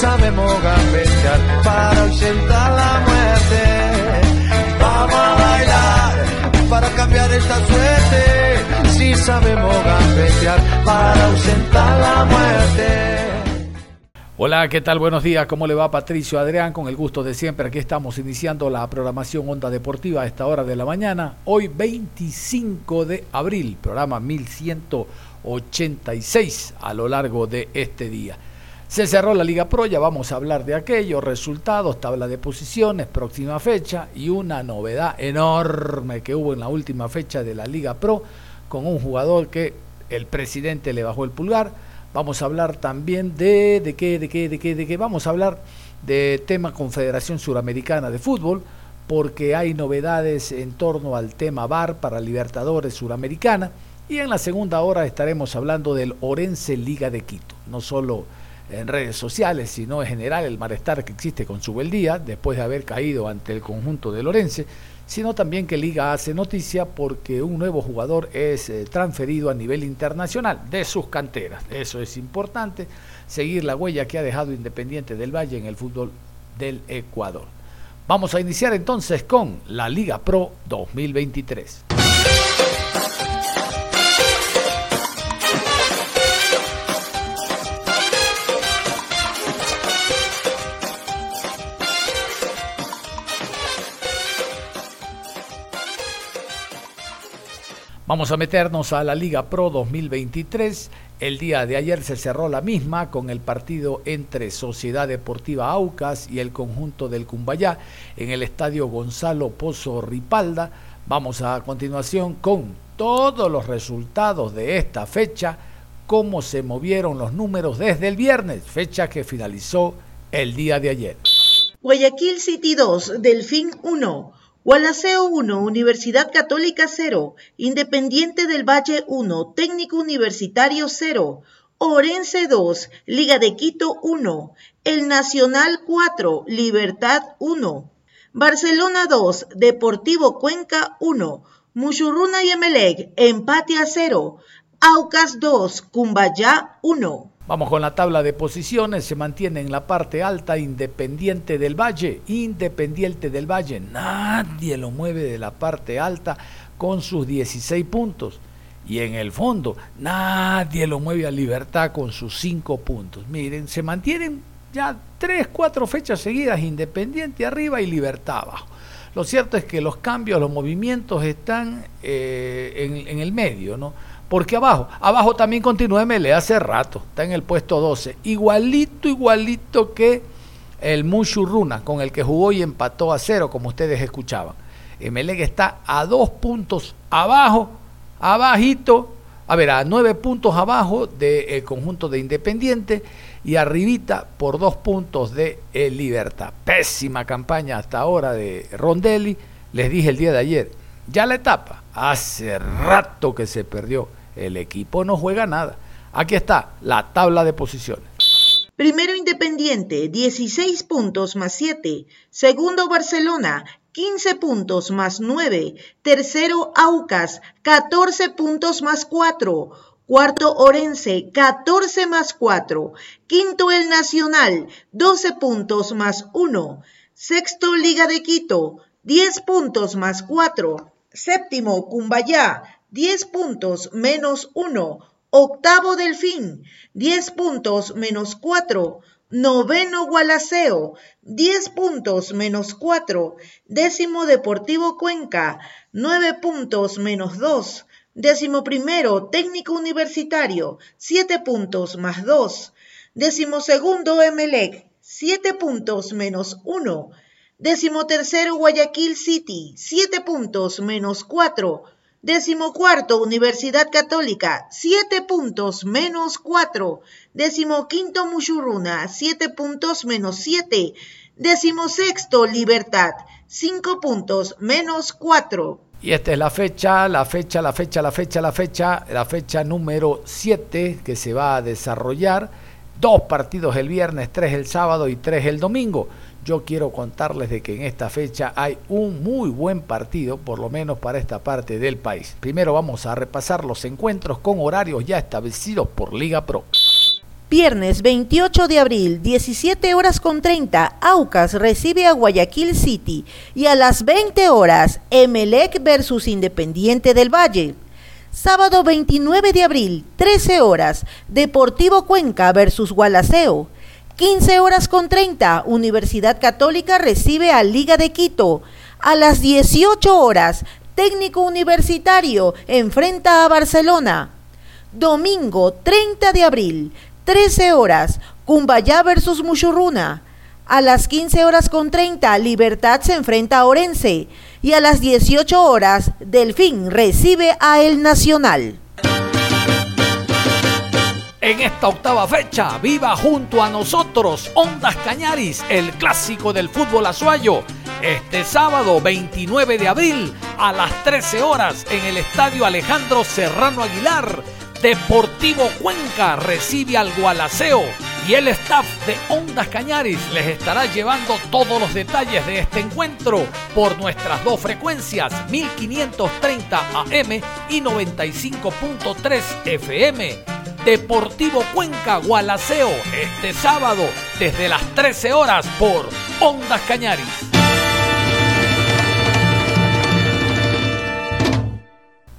Sabemos gambetear para ausentar la muerte. Vamos a bailar para cambiar esta suerte. Si sabemos gambetear para ausentar la muerte. Hola, ¿qué tal? Buenos días. ¿Cómo le va Patricio Adrián? Con el gusto de siempre. Aquí estamos iniciando la programación Onda Deportiva a esta hora de la mañana. Hoy 25 de abril, programa 1186 a lo largo de este día. Se cerró la Liga Pro, ya vamos a hablar de aquello, resultados, tabla de posiciones, próxima fecha y una novedad enorme que hubo en la última fecha de la Liga Pro con un jugador que el presidente le bajó el pulgar. Vamos a hablar también de, de qué, de qué, de qué, de qué. Vamos a hablar de tema Confederación Suramericana de Fútbol, porque hay novedades en torno al tema VAR para Libertadores Suramericana. Y en la segunda hora estaremos hablando del Orense Liga de Quito. No solo en redes sociales, sino en general el malestar que existe con su día después de haber caído ante el conjunto de Lorense, sino también que Liga hace noticia porque un nuevo jugador es eh, transferido a nivel internacional de sus canteras. Eso es importante, seguir la huella que ha dejado Independiente del Valle en el fútbol del Ecuador. Vamos a iniciar entonces con la Liga Pro 2023. Vamos a meternos a la Liga Pro 2023. El día de ayer se cerró la misma con el partido entre Sociedad Deportiva Aucas y el conjunto del Cumbayá en el estadio Gonzalo Pozo Ripalda. Vamos a continuación con todos los resultados de esta fecha, cómo se movieron los números desde el viernes, fecha que finalizó el día de ayer. Guayaquil City 2, Delfín 1. Gualaceo 1, Universidad Católica 0, Independiente del Valle 1, Técnico Universitario 0, Orense 2, Liga de Quito 1, El Nacional 4, Libertad 1, Barcelona 2, Deportivo Cuenca 1, Muchurruna y Emelec, empate a 0, Aucas 2, Cumbayá 1. Vamos con la tabla de posiciones, se mantiene en la parte alta Independiente del Valle, Independiente del Valle, nadie lo mueve de la parte alta con sus 16 puntos. Y en el fondo, nadie lo mueve a Libertad con sus 5 puntos. Miren, se mantienen ya 3, 4 fechas seguidas Independiente arriba y Libertad abajo. Lo cierto es que los cambios, los movimientos están eh, en, en el medio, ¿no? Porque abajo, abajo también continúa MLE hace rato, está en el puesto 12, igualito, igualito que el Mushurruna, con el que jugó y empató a cero, como ustedes escuchaban. MLE está a dos puntos abajo, abajito, a ver, a nueve puntos abajo del conjunto de Independiente y arribita por dos puntos de el Libertad. Pésima campaña hasta ahora de Rondelli, les dije el día de ayer, ya la etapa, hace rato que se perdió el equipo no juega nada. Aquí está la tabla de posiciones. Primero Independiente, 16 puntos más 7. Segundo Barcelona, 15 puntos más 9. Tercero Aucas, 14 puntos más 4. Cuarto Orense, 14 más 4. Quinto El Nacional, 12 puntos más 1. Sexto Liga de Quito, 10 puntos más 4. Séptimo Cumbayá, 10 puntos menos 1. Octavo Delfín, 10 puntos menos 4. Noveno Gualaceo, 10 puntos menos 4. Décimo Deportivo Cuenca, 9 puntos menos 2. Décimo primero Técnico Universitario, 7 puntos más 2. Decimosegundo Emelec, 7 puntos menos 1. Decimotercero Guayaquil City, 7 puntos menos 4. Decimocuarto Universidad Católica, 7 puntos menos 4. Decimoquinto Muchurruna, 7 puntos menos 7. Decimosexto Libertad, 5 puntos menos 4. Y esta es la fecha, la fecha, la fecha, la fecha, la fecha, la fecha número 7 que se va a desarrollar. Dos partidos el viernes, tres el sábado y tres el domingo. Yo quiero contarles de que en esta fecha hay un muy buen partido, por lo menos para esta parte del país. Primero vamos a repasar los encuentros con horarios ya establecidos por Liga Pro. Viernes 28 de abril, 17 horas con 30, Aucas recibe a Guayaquil City y a las 20 horas, Emelec versus Independiente del Valle. Sábado 29 de abril, 13 horas, Deportivo Cuenca versus Gualaceo. 15 horas con 30, Universidad Católica recibe a Liga de Quito. A las 18 horas, Técnico Universitario enfrenta a Barcelona. Domingo 30 de abril, 13 horas, Cumbayá versus Muchurruna. A las 15 horas con 30, Libertad se enfrenta a Orense. Y a las 18 horas, Delfín recibe a El Nacional. En esta octava fecha, viva junto a nosotros Ondas Cañaris, el clásico del fútbol azuayo. Este sábado 29 de abril a las 13 horas en el Estadio Alejandro Serrano Aguilar Deportivo Cuenca recibe al Gualaceo y el staff de Ondas Cañaris les estará llevando todos los detalles de este encuentro por nuestras dos frecuencias 1530 AM y 95.3 FM. Deportivo Cuenca Gualaceo este sábado desde las 13 horas por Ondas Cañaris.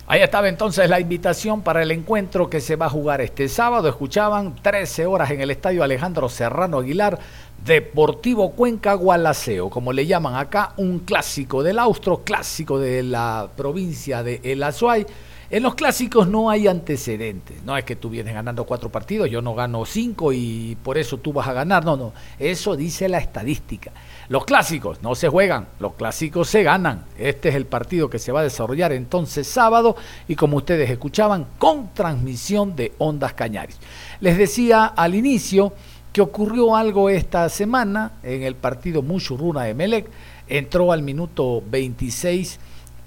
Ahí estaba entonces la invitación para el encuentro que se va a jugar este sábado. Escuchaban 13 horas en el estadio Alejandro Serrano Aguilar, Deportivo Cuenca Gualaceo, como le llaman acá, un clásico del Austro, clásico de la provincia de El Azuay. En los clásicos no hay antecedentes. No es que tú vienes ganando cuatro partidos, yo no gano cinco y por eso tú vas a ganar. No, no. Eso dice la estadística. Los clásicos no se juegan, los clásicos se ganan. Este es el partido que se va a desarrollar entonces sábado y como ustedes escuchaban, con transmisión de Ondas Cañaris. Les decía al inicio que ocurrió algo esta semana en el partido Muchurruna de Melec. Entró al minuto 26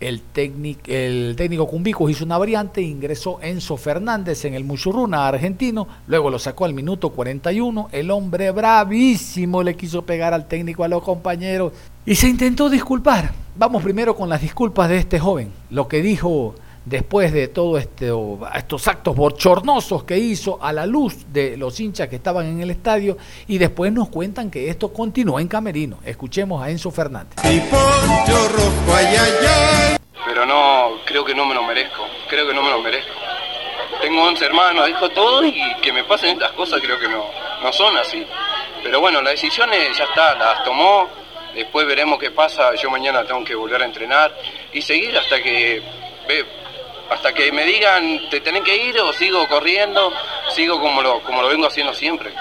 el técnico, el técnico Cumbicos hizo una variante, ingresó Enzo Fernández en el Muchurruna argentino, luego lo sacó al minuto 41, el hombre bravísimo le quiso pegar al técnico a los compañeros y se intentó disculpar. Vamos primero con las disculpas de este joven, lo que dijo después de todos este, estos actos bochornosos que hizo a la luz de los hinchas que estaban en el estadio y después nos cuentan que esto continuó en Camerino. Escuchemos a Enzo Fernández. No, creo que no me lo merezco, creo que no me lo merezco. Tengo 11 hermanos, dijo todo y que me pasen estas cosas creo que no, no son así. Pero bueno, las decisiones ya está, las tomó, después veremos qué pasa, yo mañana tengo que volver a entrenar y seguir hasta que hasta que me digan, te tenés que ir o sigo corriendo, sigo como lo, como lo vengo haciendo siempre.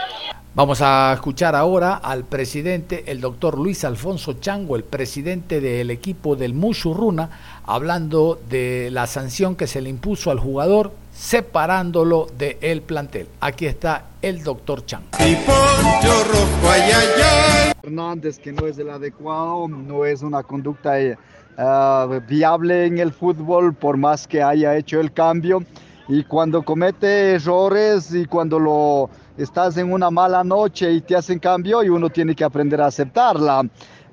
Vamos a escuchar ahora al presidente, el doctor Luis Alfonso Chango, el presidente del equipo del Mushurruna, hablando de la sanción que se le impuso al jugador separándolo del plantel. Aquí está el doctor Chango. Hernández, que no es el adecuado, no es una conducta eh, Ah, viable en el fútbol por más que haya hecho el cambio. Y cuando comete errores y cuando lo estás en una mala noche y te hacen cambio y uno tiene que aprender a aceptarla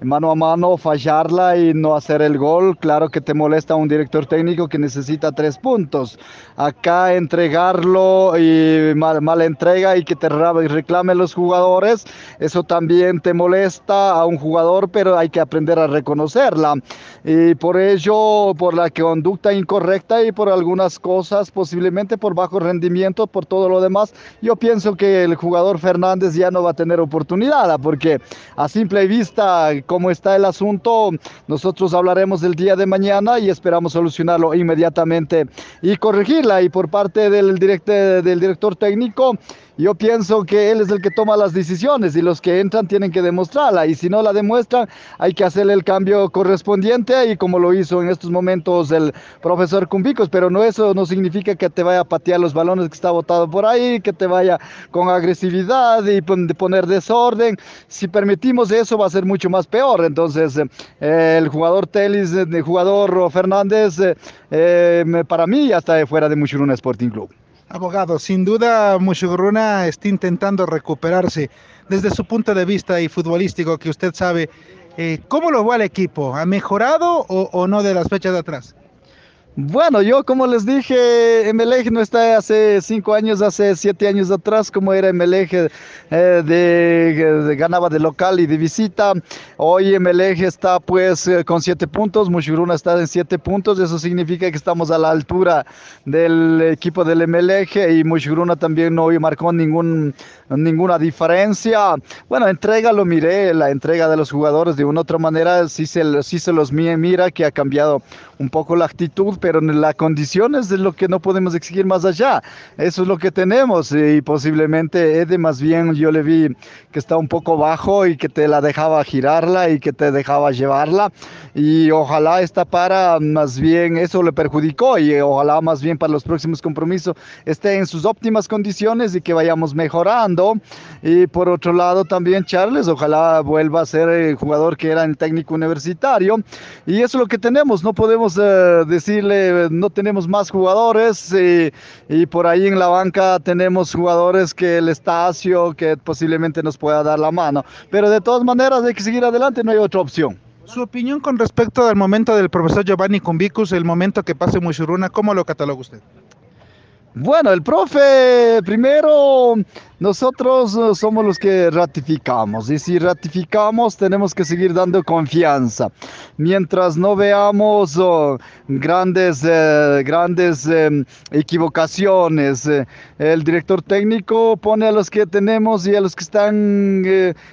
mano a mano fallarla y no hacer el gol, claro que te molesta un director técnico que necesita tres puntos. Acá entregarlo y mal, mala entrega y que te reclamen los jugadores, eso también te molesta a un jugador, pero hay que aprender a reconocerla. Y por ello, por la conducta incorrecta y por algunas cosas, posiblemente por bajo rendimiento, por todo lo demás, yo pienso que el jugador Fernández ya no va a tener oportunidad, porque a simple vista cómo está el asunto. Nosotros hablaremos el día de mañana y esperamos solucionarlo inmediatamente y corregirla. Y por parte del, del director técnico, yo pienso que él es el que toma las decisiones y los que entran tienen que demostrarla y si no la demuestran hay que hacerle el cambio correspondiente y como lo hizo en estos momentos el profesor Cumbicos, pero no eso no significa que te vaya a patear los balones que está botado por ahí, que te vaya con agresividad y poner desorden. Si permitimos eso va a ser mucho más peor. Entonces eh, el jugador Telis, el jugador Fernández, eh, eh, para mí ya está fuera de Muchuruna Sporting Club. Abogado, sin duda Muchuruna está intentando recuperarse desde su punto de vista y futbolístico que usted sabe. ¿Cómo lo va el equipo? ¿Ha mejorado o, o no de las fechas de atrás? Bueno, yo como les dije, Emelec no está hace cinco años, hace siete años atrás, como era Emelec, eh, de, ganaba de local y de visita. Hoy Emelec está pues eh, con siete puntos, Mushuruna está en siete puntos, eso significa que estamos a la altura del equipo del Emelec y Mushuruna también no marcó ninguna diferencia. Bueno, entrega lo miré, la entrega de los jugadores de una otra manera, sí se, sí se los mira que ha cambiado un poco la actitud, pero la condición es de lo que no podemos exigir más allá. Eso es lo que tenemos y posiblemente Ede más bien yo le vi que está un poco bajo y que te la dejaba girarla y que te dejaba llevarla y ojalá esta para más bien eso le perjudicó y ojalá más bien para los próximos compromisos esté en sus óptimas condiciones y que vayamos mejorando. Y por otro lado también Charles, ojalá vuelva a ser el jugador que era en técnico universitario y eso es lo que tenemos, no podemos eh, no tenemos más jugadores y, por ahí en la banca tenemos jugadores que el Estacio, que posiblemente nos pueda dar la mano. Pero de todas maneras hay que seguir adelante, no hay otra opción. Su opinión con respecto al momento del profesor Giovanni Cumbicus, el momento que pase Mushuruna, ¿cómo lo cataloga usted? Bueno, el profe, primero, nosotros eh, somos los que ratificamos y si ratificamos tenemos que seguir dando confianza. Mientras no veamos oh, grandes, eh, grandes em, equivocaciones, eh, el director técnico pone a los que tenemos y a los que están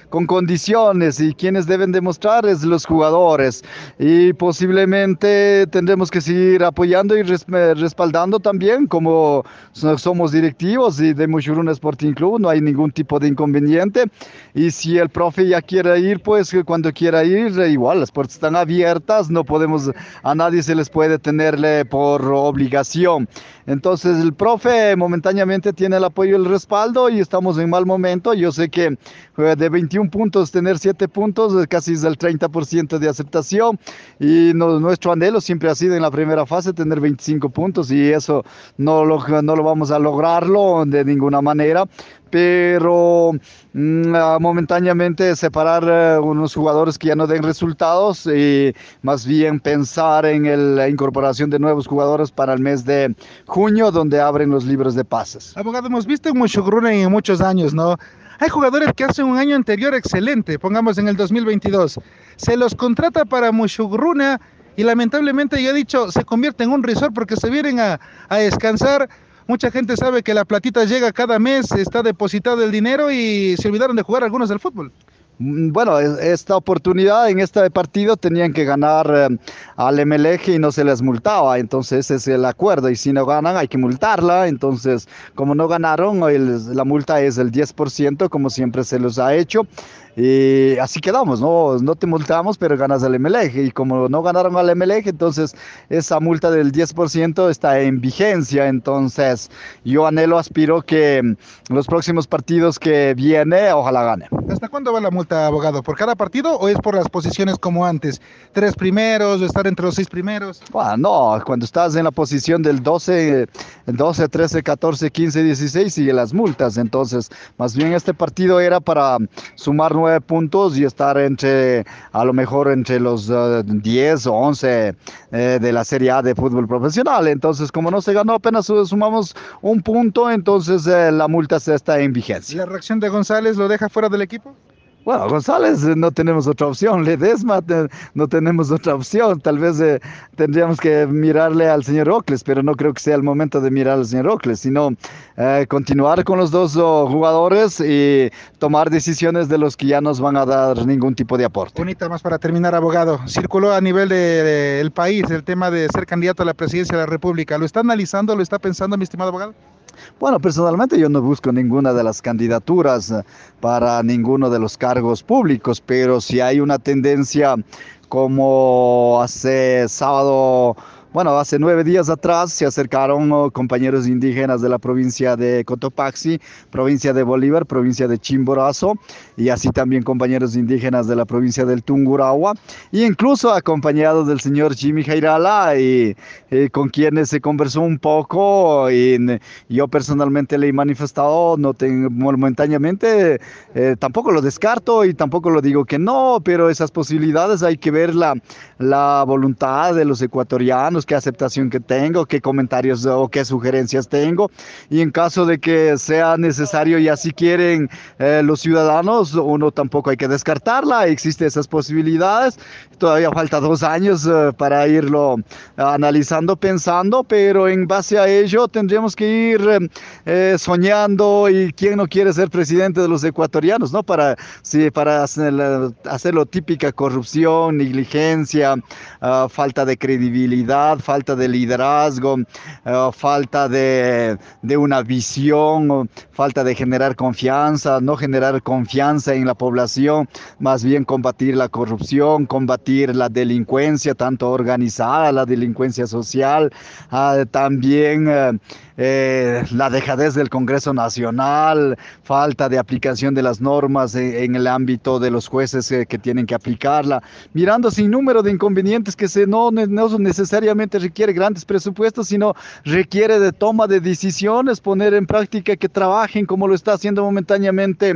con condiciones y quienes deben demostrar es los jugadores y posiblemente tendremos que seguir apoyando y respaldando también como somos directivos y de Mushuruna Sporting Club, no hay ningún tipo de inconveniente. Y si el profe ya quiere ir, pues cuando quiera ir, igual las puertas están abiertas, no podemos, a nadie se les puede tenerle por obligación. Entonces el profe momentáneamente tiene el apoyo y el respaldo y estamos en mal momento. Yo sé que eh, de 21 puntos tener 7 puntos casi es el 30% de aceptación y nuestro anhelo siempre ha sido en la primera fase tener 25 puntos y eso no lo, no lo vamos a lograrlo de ninguna manera pero mm, momentáneamente separar eh, unos jugadores que ya no den resultados y más bien pensar en la incorporación de nuevos jugadores para el mes de junio, donde abren los libros de pases. Abogado, hemos visto en Mushugrunen en muchos años, ¿no? Hay jugadores que hacen un año anterior excelente, pongamos en el 2022. Se los contrata para Mushugruna y lamentablemente, ya he dicho, se convierte en un resort porque se vienen a, a descansar Mucha gente sabe que la platita llega cada mes, está depositado el dinero y se olvidaron de jugar algunos del fútbol. Mm, bueno, esta oportunidad en este partido tenían que ganar eh, al MLG y no se les multaba, entonces ese es el acuerdo y si no ganan hay que multarla, entonces como no ganaron, la multa es el 10% como siempre se los ha hecho y así quedamos, ¿no? No te multamos, pero ganas al MLG. Y como no ganaron al MLG, entonces esa multa del 10% está en vigencia. Entonces yo anhelo, aspiro que los próximos partidos que viene, ojalá gane. ¿Hasta cuándo va la multa, abogado? ¿Por cada partido o es por las posiciones como antes? ¿Tres primeros o estar entre los seis primeros? Bueno, no, cuando estás en la posición del 12, 12, 13, 14, 15, 16, sigue las multas. Entonces, más bien este partido era para sumar nueve puntos y estar entre, a lo mejor entre los 10 eh, o 11 eh, de la Serie A de fútbol profesional. Entonces, como no se ganó, apenas sumamos un punto, entonces eh, la multa está en vigencia. ¿La reacción de González lo deja fuera del equipo? Bueno, González eh, no tenemos otra opción, Ledesma no tenemos otra opción, tal vez eh, tendríamos que mirarle al señor Ocles, pero no creo que sea el momento de mirar al señor Ocles, sino eh, continuar con los dos oh, jugadores y tomar decisiones de los que ya nos van a dar ningún tipo de aporte. Bonita más para terminar, abogado. Circuló a nivel del país el tema de ser candidato a la presidencia de la República. ¿Lo está analizando, lo está pensando, mi estimado abogado? Bueno, personalmente yo no busco ninguna de las candidaturas eh, para ninguno de los cargos públicos, pero si hay una tendencia como hace sábado bueno, hace nueve días atrás se acercaron oh, compañeros indígenas de la provincia de Cotopaxi, provincia de Bolívar, provincia de Chimborazo, y así también compañeros indígenas de la provincia del Tungurahua, e incluso acompañados del señor Jimmy Jairala, y, con quienes se conversó un poco, y yo personalmente le he manifestado, no tengo, momentáneamente, eh, tampoco lo descarto y tampoco lo digo que no, pero esas posibilidades hay que ver la, la voluntad de los ecuatorianos, qué aceptación que tengo, qué comentarios o qué sugerencias tengo. Y en caso de que sea necesario y así quieren eh, los ciudadanos, uno tampoco hay que descartarla, existen esas posibilidades. Todavía falta dos años eh, para irlo analizando, pensando, pero en base a ello tendríamos que ir eh, soñando y quién no quiere ser presidente de los ecuatorianos, ¿no? Para, sí, para hacer, hacerlo típica corrupción, negligencia, ah, falta de credibilidad falta de liderazgo, eh, falta de, una visión, falta de generar confianza, no generar confianza en la población, más bien combatir la corrupción, combatir la delincuencia, tanto organizada, la delincuencia social, ah, también... Eh, eh, la dejadez del Congreso Nacional, falta de aplicación de las normas en, el ámbito de los jueces eh, que tienen que aplicarla, mirando sin número de inconvenientes que se no, no necesariamente requiere grandes presupuestos, sino requiere de toma de decisiones, poner en práctica que trabajen como lo está haciendo momentáneamente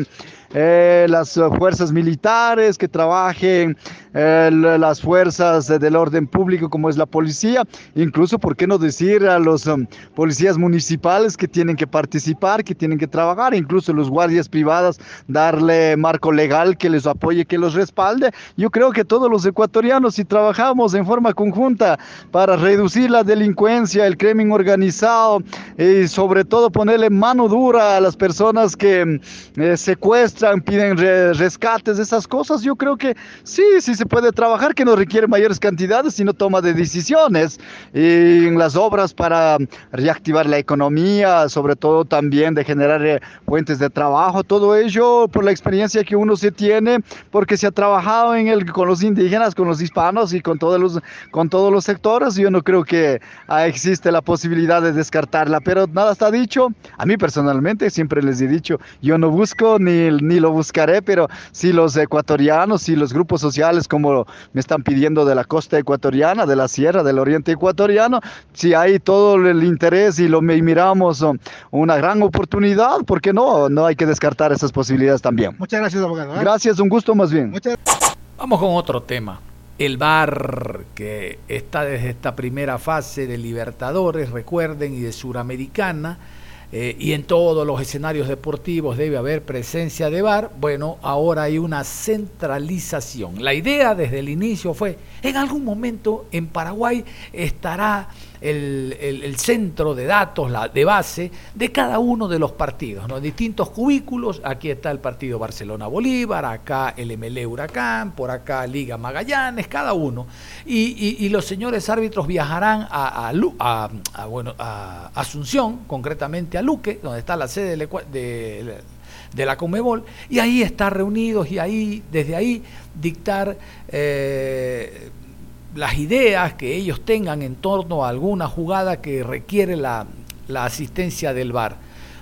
eh, las fuerzas militares, que trabajen eh, las fuerzas del orden público como es la policía, incluso, ¿por qué no decir a los um, policías municipales que tienen que participar, que tienen que trabajar, incluso los guardias privadas, darle marco legal que les apoye, que los respalde? Yo creo que todos los ecuatorianos, si trabajamos en forma conjunta para reducir la delincuencia, el crimen organizado y sobre todo ponerle mano dura a las personas que eh, secuestran, piden rescates, esas cosas, yo creo que sí, sí se puede trabajar, que no requiere mayores cantidades, sino toma de decisiones. Y en las obras para reactivar la economía, sobre todo también de generar eh, fuentes de trabajo, todo ello por la experiencia que uno se tiene, porque se ha trabajado en el, con los indígenas, con los hispanos y con todos los, con todos los sectores, yo no creo que ah, existe la posibilidad de descartarla, pero nada está dicho, a mí personalmente siempre les he dicho, yo no busco ni, ni lo buscaré, pero si los ecuatorianos, y los grupos sociales como me están pidiendo de la costa ecuatoriana, de la sierra, del oriente ecuatoriano, si hay todo el interés y lo miramos um, una gran oportunidad, ¿por qué no? No hay que descartar esas posibilidades también. Muchas gracias, abogado. ¿eh? Gracias, un gusto más bien. Vamos con otro tema. El VAR, que está desde esta primera fase de Libertadores, recuerden, y de Suramericana, eh, y en todos los escenarios deportivos debe haber presencia de VAR, bueno, ahora hay una centralización. La idea desde el inicio fue, en algún momento en Paraguay estará el, centro de datos, la de base de cada uno de los partidos, ¿no? distintos cubículos, aquí está el partido Barcelona-Bolívar, acá el MLE Huracán, por acá Liga Magallanes, cada uno. Y, los señores árbitros viajarán a, a, bueno, a Asunción, concretamente a Luque, donde está la sede de, de la Comebol, y ahí estar reunidos y ahí, desde ahí, dictar eh, las ideas que ellos tengan en torno a alguna jugada que requiere la, asistencia del VAR.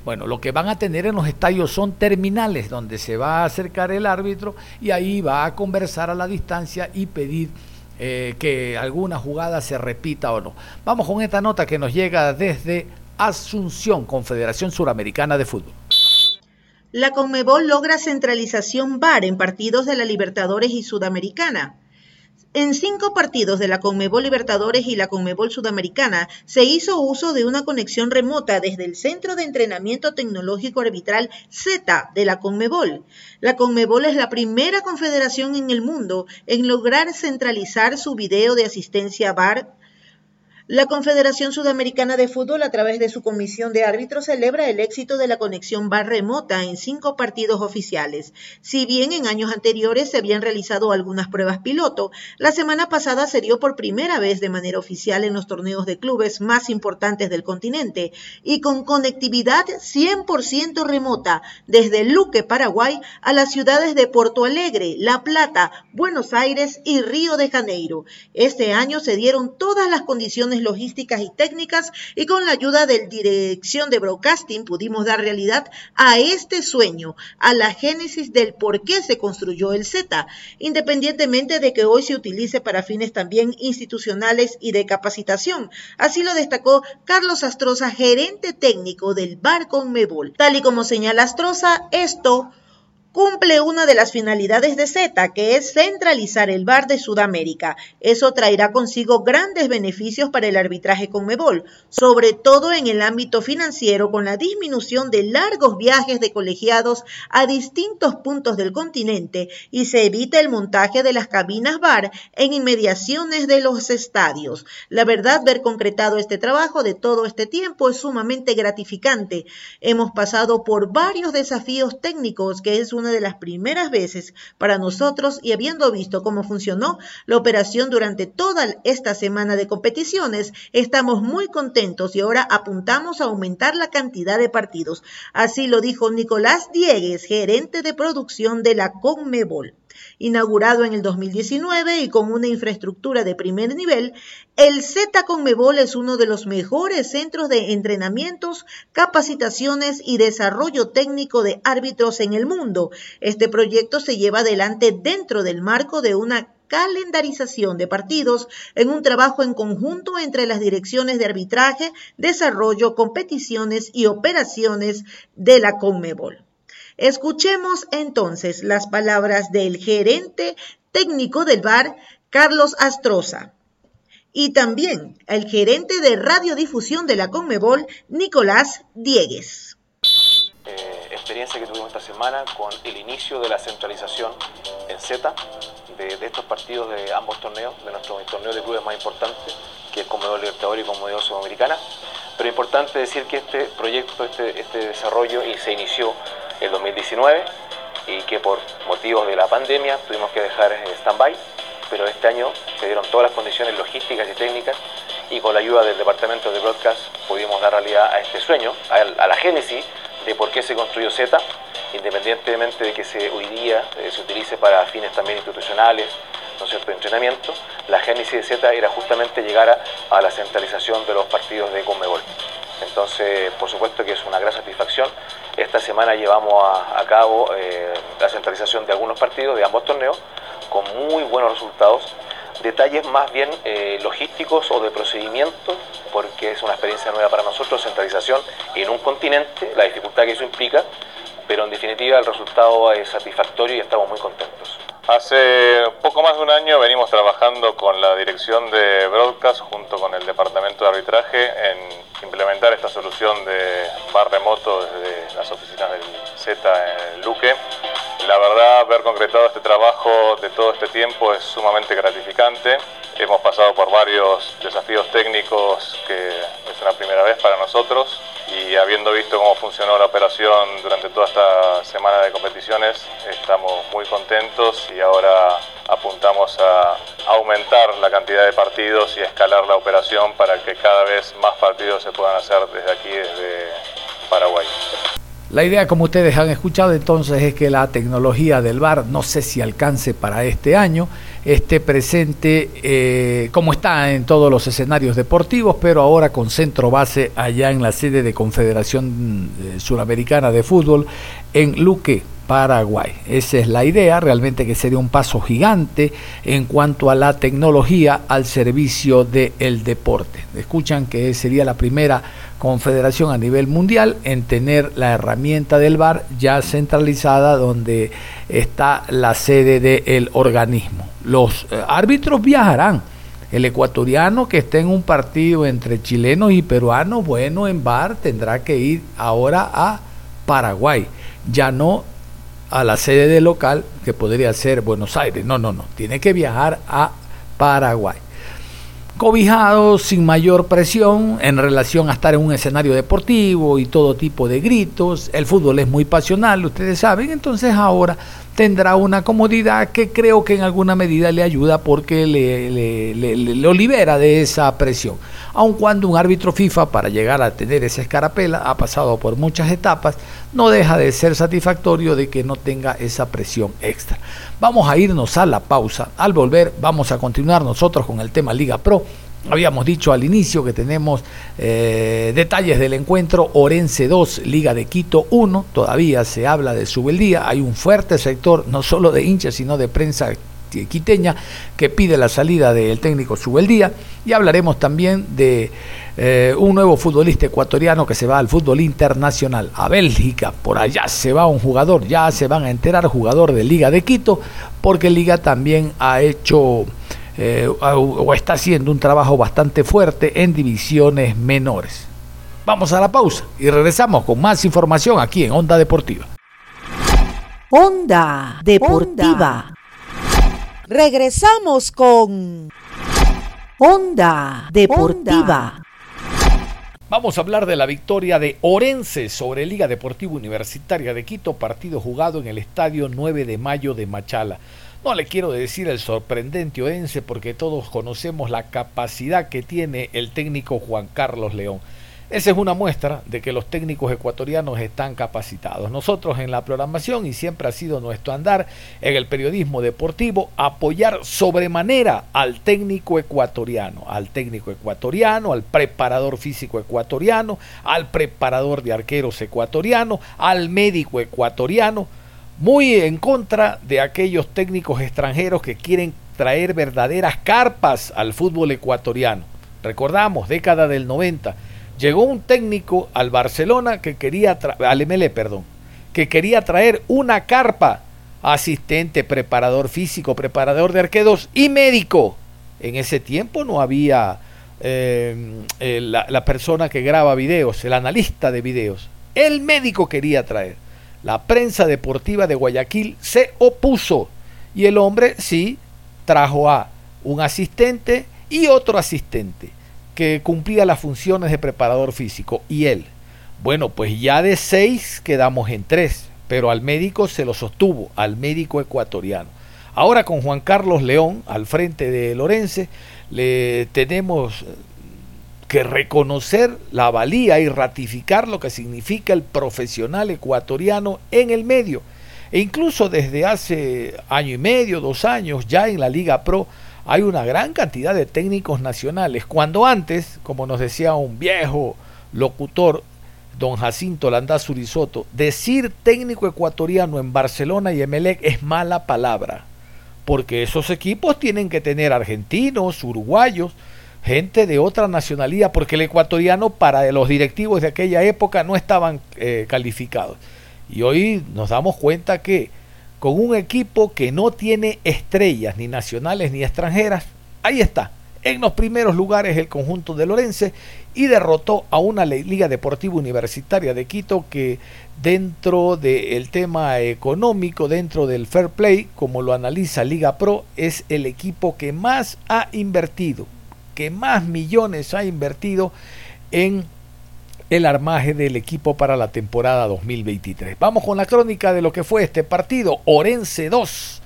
Bueno, lo que van a tener en los estadios son terminales donde se va a acercar el árbitro y ahí va a conversar a la distancia y pedir eh, que alguna jugada se repita o no. Vamos con esta nota que nos llega desde Asunción, Confederación Suramericana de Fútbol. La Conmebol logra centralización VAR en partidos de la Libertadores y Sudamericana. En cinco partidos de la Conmebol Libertadores y la Conmebol Sudamericana se hizo uso de una conexión remota desde el Centro de Entrenamiento Tecnológico Arbitral Z de la Conmebol. La Conmebol es la primera confederación en el mundo en lograr centralizar su video de asistencia VAR La Confederación Sudamericana de Fútbol, a través de su comisión de árbitros, celebra el éxito de la conexión bar remota en cinco partidos oficiales. Si bien en años anteriores se habían realizado algunas pruebas piloto, la semana pasada se dio por primera vez de manera oficial en los torneos de clubes más importantes del continente y con conectividad 100% remota desde Luque, Paraguay, a las ciudades de Porto Alegre, La Plata, Buenos Aires y Río de Janeiro. Este año se dieron todas las condiciones logísticas y técnicas y con la ayuda de dirección de broadcasting pudimos dar realidad a este sueño, a la génesis del por qué se construyó el Z, independientemente de que hoy se utilice para fines también institucionales y de capacitación. Así lo destacó Carlos Astroza, gerente técnico del Bar Mebol. Tal y como señala Astroza, esto cumple una de las finalidades de Z, que es centralizar el VAR de Sudamérica. Eso traerá consigo grandes beneficios para el arbitraje con Mebol, sobre todo en el ámbito financiero con la disminución de largos viajes de colegiados a distintos puntos del continente y se evita el montaje de las cabinas VAR en inmediaciones de los estadios. La verdad, ver concretado este trabajo de todo este tiempo es sumamente gratificante. Hemos pasado por varios desafíos técnicos que es una de las primeras veces para nosotros y habiendo visto cómo funcionó la operación durante toda esta semana de competiciones, estamos muy contentos y ahora apuntamos a aumentar la cantidad de partidos. Así lo dijo Nicolás Diegues, gerente de producción de la Conmebol. Inaugurado en el 2019 y con una infraestructura de primer nivel, el Z Conmebol es uno de los mejores centros de entrenamientos, capacitaciones y desarrollo técnico de árbitros en el mundo. Este proyecto se lleva adelante dentro del marco de una calendarización de partidos en un trabajo en conjunto entre las direcciones de arbitraje, desarrollo, competiciones y operaciones de la Conmebol. Escuchemos entonces las palabras del gerente técnico del bar, Carlos Astroza, y también el gerente de radiodifusión de la Conmebol, Nicolás Diegues. Eh, experiencia que tuvimos esta semana con el inicio de la centralización en Z de, estos partidos de ambos torneos, de nuestro torneo de clubes más importante, que es Conmebol Libertadores y Conmebol Sudamericana. Pero es importante decir que este proyecto, este, este desarrollo, y se inició el 2019 y que por motivos de la pandemia tuvimos que dejar en stand-by, pero este año se dieron todas las condiciones logísticas y técnicas y con la ayuda del departamento de broadcast pudimos dar realidad a este sueño, a, la génesis de por qué se construyó Z, independientemente de que se, hoy día eh, se utilice para fines también institucionales, ¿no es cierto?, entrenamiento, la génesis de Z era justamente llegar a, a la centralización de los partidos de Conmebol. Entonces, por supuesto que es una gran satisfacción. Esta semana llevamos a, cabo eh, la centralización de algunos partidos de ambos torneos con muy buenos resultados. Detalles más bien eh, logísticos o de procedimiento, porque es una experiencia nueva para nosotros, centralización en un continente, la dificultad que eso implica, pero en definitiva el resultado es satisfactorio y estamos muy contentos. Hace poco más de un año venimos trabajando con la dirección de Broadcast junto con el departamento de arbitraje en implementar esta solución de bar remoto desde las oficinas del Z en Luque. La verdad, haber concretado este trabajo de todo este tiempo es sumamente gratificante. Hemos pasado por varios desafíos técnicos que es una primera vez para nosotros y habiendo visto cómo funcionó la operación durante toda esta semana de competiciones, estamos muy contentos y ahora apuntamos a aumentar la cantidad de partidos y escalar la operación para que cada vez más partidos se puedan hacer desde aquí, desde Paraguay. La idea, como ustedes han escuchado entonces, es que la tecnología del VAR, no sé si alcance para este año, esté presente eh, como está en todos los escenarios deportivos, pero ahora con centro base allá en la sede de Confederación eh, Suramericana de Fútbol en Luque, Paraguay. Esa es la idea, realmente que sería un paso gigante en cuanto a la tecnología al servicio del deporte. Escuchan que sería la primera confederación a nivel mundial en tener la herramienta del VAR ya centralizada donde está la sede del organismo. Los eh, árbitros viajarán. El ecuatoriano que esté en un partido entre chilenos y peruanos, bueno, en VAR tendrá que ir ahora a Paraguay. Ya no a la sede del local, que podría ser Buenos Aires. No, no, no. Tiene que viajar a Paraguay. cobijados sin mayor presión en relación a estar en un escenario deportivo y todo tipo de gritos. El fútbol es muy pasional, ustedes saben, entonces ahora tendrá una comodidad que creo que en alguna medida le ayuda porque le, lo libera de esa presión. Aun cuando un árbitro FIFA para llegar a tener esa escarapela ha pasado por muchas etapas, no deja de ser satisfactorio de que no tenga esa presión extra. Vamos a irnos a la pausa. Al volver vamos a continuar nosotros con el tema Liga Pro. Habíamos dicho al inicio que tenemos eh, detalles del encuentro Orense 2, Liga de Quito 1. Todavía se habla de subeldía. Hay un fuerte sector, no solo de hinchas, sino de prensa quiteña, que pide la salida del técnico Subeldía. Y hablaremos también de eh, un nuevo futbolista ecuatoriano que se va al fútbol internacional, a Bélgica. Por allá se va un jugador, ya se van a enterar, jugador de Liga de Quito, porque Liga también ha hecho eh, o está haciendo un trabajo bastante fuerte en divisiones menores. Vamos a la pausa y regresamos con más información aquí en Onda Deportiva. Onda Deportiva. Regresamos con Onda Deportiva. Vamos a hablar de la victoria de Orense sobre Liga Deportiva Universitaria de Quito, partido jugado en el Estadio 9 de Mayo de Machala. No le quiero decir el sorprendente Orense porque todos conocemos la capacidad que tiene el técnico Juan Carlos León. Esa es una muestra de que los técnicos ecuatorianos están capacitados. Nosotros en la programación, y siempre ha sido nuestro andar en el periodismo deportivo, apoyar sobremanera al técnico ecuatoriano, al técnico ecuatoriano, al preparador físico ecuatoriano, al preparador de arqueros ecuatoriano, al médico ecuatoriano, muy en contra de aquellos técnicos extranjeros que quieren traer verdaderas carpas al fútbol ecuatoriano. Recordamos, década del 90, llegó un técnico al Barcelona que quería, al MLE, perdón, que quería traer una carpa, asistente, preparador físico, preparador de arqueros y médico. En ese tiempo no había eh, la, la persona que graba videos, el analista de videos. El médico quería traer. La prensa deportiva de Guayaquil se opuso y el hombre sí trajo a un asistente y otro asistente que cumplía las funciones de preparador físico y él. Bueno, pues ya de seis quedamos en tres, pero al médico se lo sostuvo, al médico ecuatoriano. Ahora con Juan Carlos León al frente de Lorense, le tenemos que reconocer la valía y ratificar lo que significa el profesional ecuatoriano en el medio. E incluso desde hace año y medio, dos años, ya en la Liga Pro hay una gran cantidad de técnicos nacionales, cuando antes, como nos decía un viejo locutor, don Jacinto Landaz Urizoto, decir técnico ecuatoriano en Barcelona y Emelec es mala palabra, porque esos equipos tienen que tener argentinos, uruguayos, gente de otra nacionalidad, porque el ecuatoriano para los directivos de aquella época no estaban eh, calificados. Y hoy nos damos cuenta que con un equipo que no tiene estrellas ni nacionales ni extranjeras, ahí está, en los primeros lugares el conjunto de Lorense y derrotó a una Liga Deportiva Universitaria de Quito que dentro del tema económico, dentro del fair play, como lo analiza Liga Pro, es el equipo que más ha invertido que más millones ha invertido en el armaje del equipo para la temporada 2023. Vamos con la crónica de lo que fue este partido. Orense 2,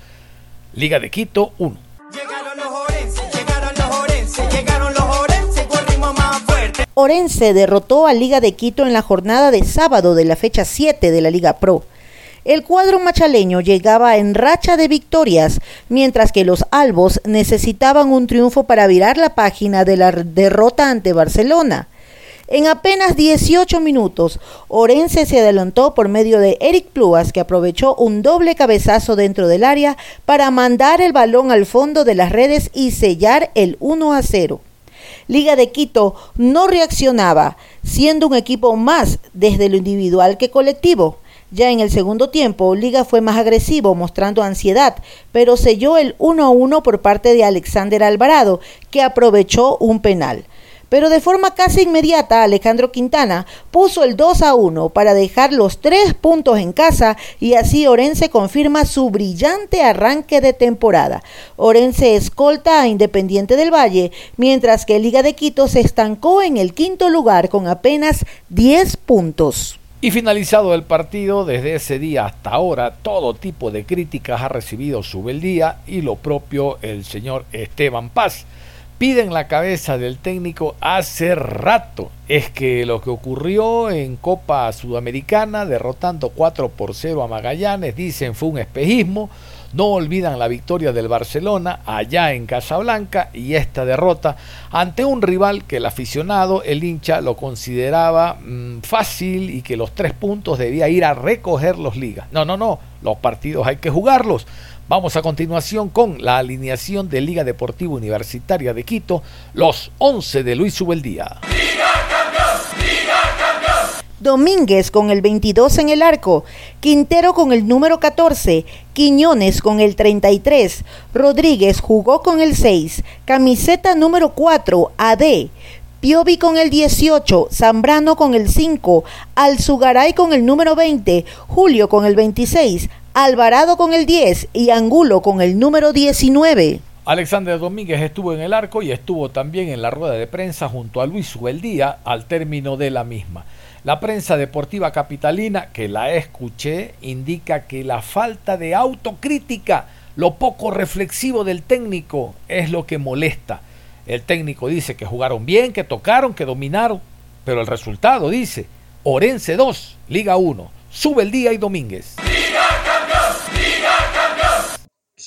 Liga de Quito 1. Llegaron los Orense, llegaron los Orense, llegaron los Orense, más fuerte. Orense derrotó a Liga de Quito en la jornada de sábado de la fecha 7 de la Liga Pro. El cuadro machaleño llegaba en racha de victorias, mientras que los albos necesitaban un triunfo para virar la página de la derrota ante Barcelona. En apenas 18 minutos, Orense se adelantó por medio de Eric Pluas, que aprovechó un doble cabezazo dentro del área para mandar el balón al fondo de las redes y sellar el 1 a 0. Liga de Quito no reaccionaba, siendo un equipo más desde lo individual que colectivo. Ya en el segundo tiempo, Liga fue más agresivo, mostrando ansiedad, pero selló el 1 1 por parte de Alexander Alvarado, que aprovechó un penal. Pero de forma casi inmediata Alejandro Quintana puso el 2 a 1 para dejar los tres puntos en casa y así Orense confirma su brillante arranque de temporada. Orense escolta a Independiente del Valle, mientras que Liga de Quito se estancó en el quinto lugar con apenas 10 puntos. Y finalizado el partido, desde ese día hasta ahora, todo tipo de críticas ha recibido Subeldía y lo propio el señor Esteban Paz. Piden la cabeza del técnico hace rato. Es que lo que ocurrió en Copa Sudamericana, derrotando 4 por 0 a Magallanes, dicen fue un espejismo. No olvidan la victoria del Barcelona allá en Casablanca y esta derrota ante un rival que el aficionado, el hincha, lo consideraba mm, fácil y que los tres puntos debía ir a recoger los ligas. No, no, no, los partidos hay que jugarlos. Vamos a continuación con la alineación de Liga Deportiva Universitaria de Quito, los 11 de Luis Subeldía. Domínguez con el 22 en el arco, Quintero con el número 14, Quiñones con el 33, Rodríguez jugó con el 6, camiseta número 4, AD, Piovi con el 18, Zambrano con el 5, Alzugaray con el número 20, Julio con el 26, Alvarado con el 10 y Angulo con el número 19. Alexander Domínguez estuvo en el arco y estuvo también en la rueda de prensa junto a Luis Subeldía al término de la misma. La prensa deportiva capitalina, que la escuché, indica que la falta de autocrítica, lo poco reflexivo del técnico es lo que molesta. El técnico dice que jugaron bien, que tocaron, que dominaron, pero el resultado dice Orense 2, Liga 1, sube el día y Domínguez.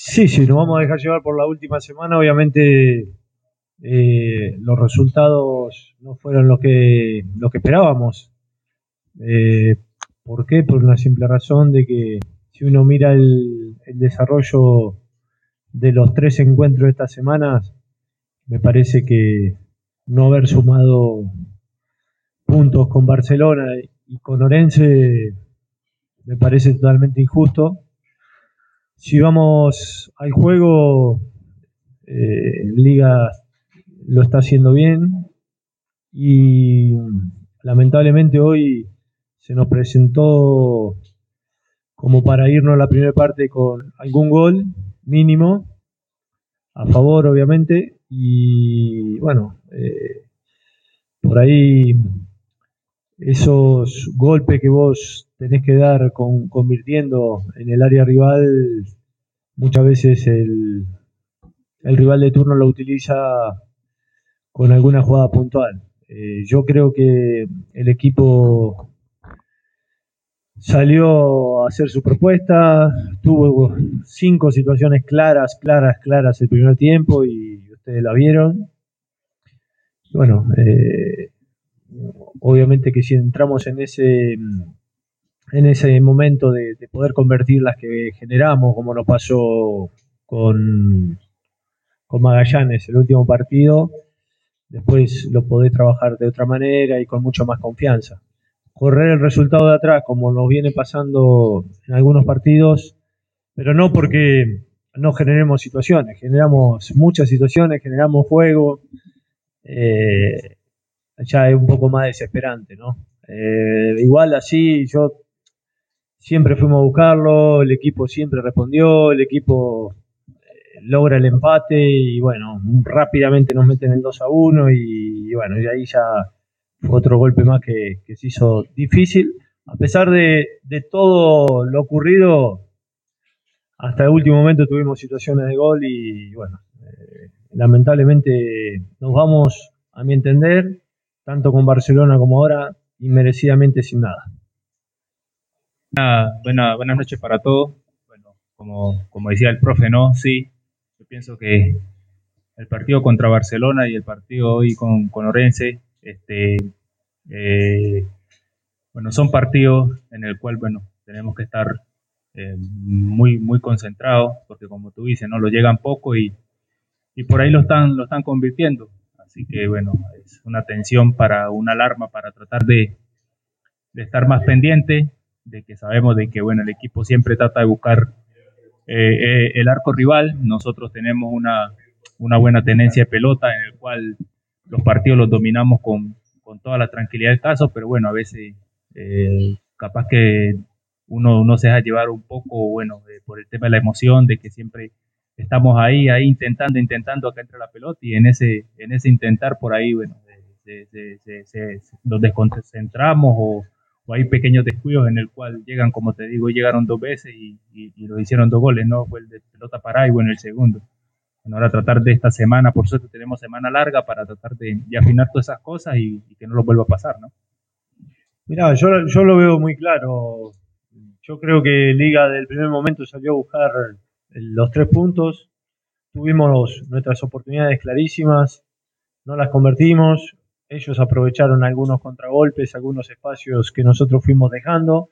Sí, sí, nos vamos a dejar llevar por la última semana. Obviamente eh, los resultados no fueron lo que, lo que esperábamos. Eh, ¿Por qué? Por una simple razón de que si uno mira el, desarrollo de los tres encuentros de estas semanas, me parece que no haber sumado puntos con Barcelona y con Orense me parece totalmente injusto. Si vamos al juego, eh, Liga lo está haciendo bien y lamentablemente hoy se nos presentó como para irnos a la primera parte con algún gol mínimo, a favor obviamente, y bueno, eh, por ahí esos golpes que vos tenés que dar con, convirtiendo en el área rival, muchas veces el, el rival de turno lo utiliza con alguna jugada puntual. Eh, yo creo que el equipo salió a hacer su propuesta, tuvo cinco situaciones claras, claras, claras el primer tiempo y ustedes la vieron. Bueno, eh, obviamente que si entramos en ese en ese momento de, poder convertir las que generamos, como nos pasó con, con Magallanes el último partido, después lo podés trabajar de otra manera y con mucha más confianza correr el resultado de atrás, como nos viene pasando en algunos partidos, pero no porque no generemos situaciones, generamos muchas situaciones, generamos fuego, eh, ya es un poco más desesperante, ¿no? Eh, igual así, yo siempre fuimos a buscarlo, el equipo siempre respondió, el equipo eh, logra el empate y bueno, rápidamente nos meten el 2 a 1 y, bueno, y ahí ya otro golpe más que, se hizo difícil. A pesar de, todo lo ocurrido, hasta el último momento tuvimos situaciones de gol y bueno, eh, lamentablemente nos vamos, a mi entender, tanto con Barcelona como ahora, inmerecidamente sin nada. Buenas noches para todos. Bueno, como, como decía el profe, ¿no? Sí, yo pienso que el partido contra Barcelona y el partido hoy con, con Orense este, eh, bueno, son partidos en el cual, bueno, tenemos que estar eh, muy, muy concentrados, porque como tú dices, no lo llegan poco y, y por ahí lo están, lo están convirtiendo. Así que, bueno, es una tensión para una alarma para tratar de, de estar más pendiente, de que sabemos de que, bueno, el equipo siempre trata de buscar eh, el arco rival. Nosotros tenemos una, una buena tenencia de pelota en el cual los partidos los dominamos con, con toda la tranquilidad del caso, pero bueno, a veces eh, capaz que uno, no se deja llevar un poco, bueno, por el tema de la emoción, de que siempre estamos ahí, ahí intentando, intentando que entre la pelota y en ese, en ese intentar por ahí, bueno, nos desconcentramos o, hay pequeños descuidos en el cual llegan, como te digo, llegaron dos veces y, lo hicieron dos goles, ¿no? Fue el de pelota para y bueno, el segundo. Bueno, ahora tratar de esta semana, por suerte tenemos semana larga para tratar de, afinar todas esas cosas y, que no lo vuelva a pasar, ¿no? Mira, yo, yo lo veo muy claro. Yo creo que Liga del primer momento salió a buscar los tres puntos. Tuvimos nuestras oportunidades clarísimas, no las convertimos. Ellos aprovecharon algunos contragolpes, algunos espacios que nosotros fuimos dejando,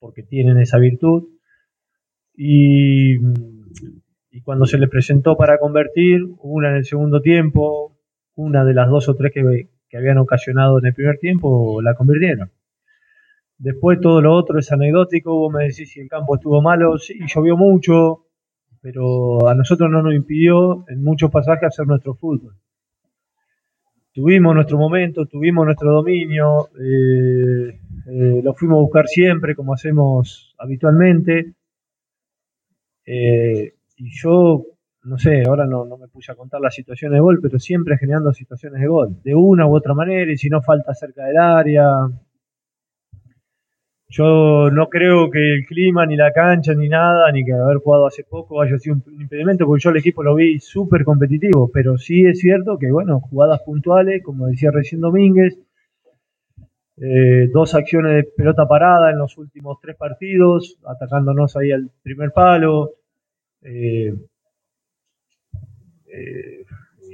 porque tienen esa virtud. Y, cuando se les presentó para convertir, una en el segundo tiempo, una de las dos o tres que, habían ocasionado en el primer tiempo, la convirtieron. Después todo lo otro es anecdótico, vos me decís si el campo estuvo malo, sí, llovió mucho, pero a nosotros no nos impidió en muchos pasajes hacer nuestro fútbol tuvimos nuestro momento, tuvimos nuestro dominio, eh, eh, lo fuimos a buscar siempre como hacemos habitualmente. Eh, y yo, no sé, ahora no, no, me puse a contar las situaciones de gol, pero siempre generando situaciones de gol, de una u otra manera, y si no falta cerca del área, yo no creo que el clima, ni la cancha, ni nada, ni que haber jugado hace poco haya sido un impedimento, porque yo el equipo lo vi súper competitivo, pero sí es cierto que, bueno, jugadas puntuales, como decía recién Domínguez, eh, dos acciones de pelota parada en los últimos tres partidos, atacándonos ahí al primer palo. Eh, eh,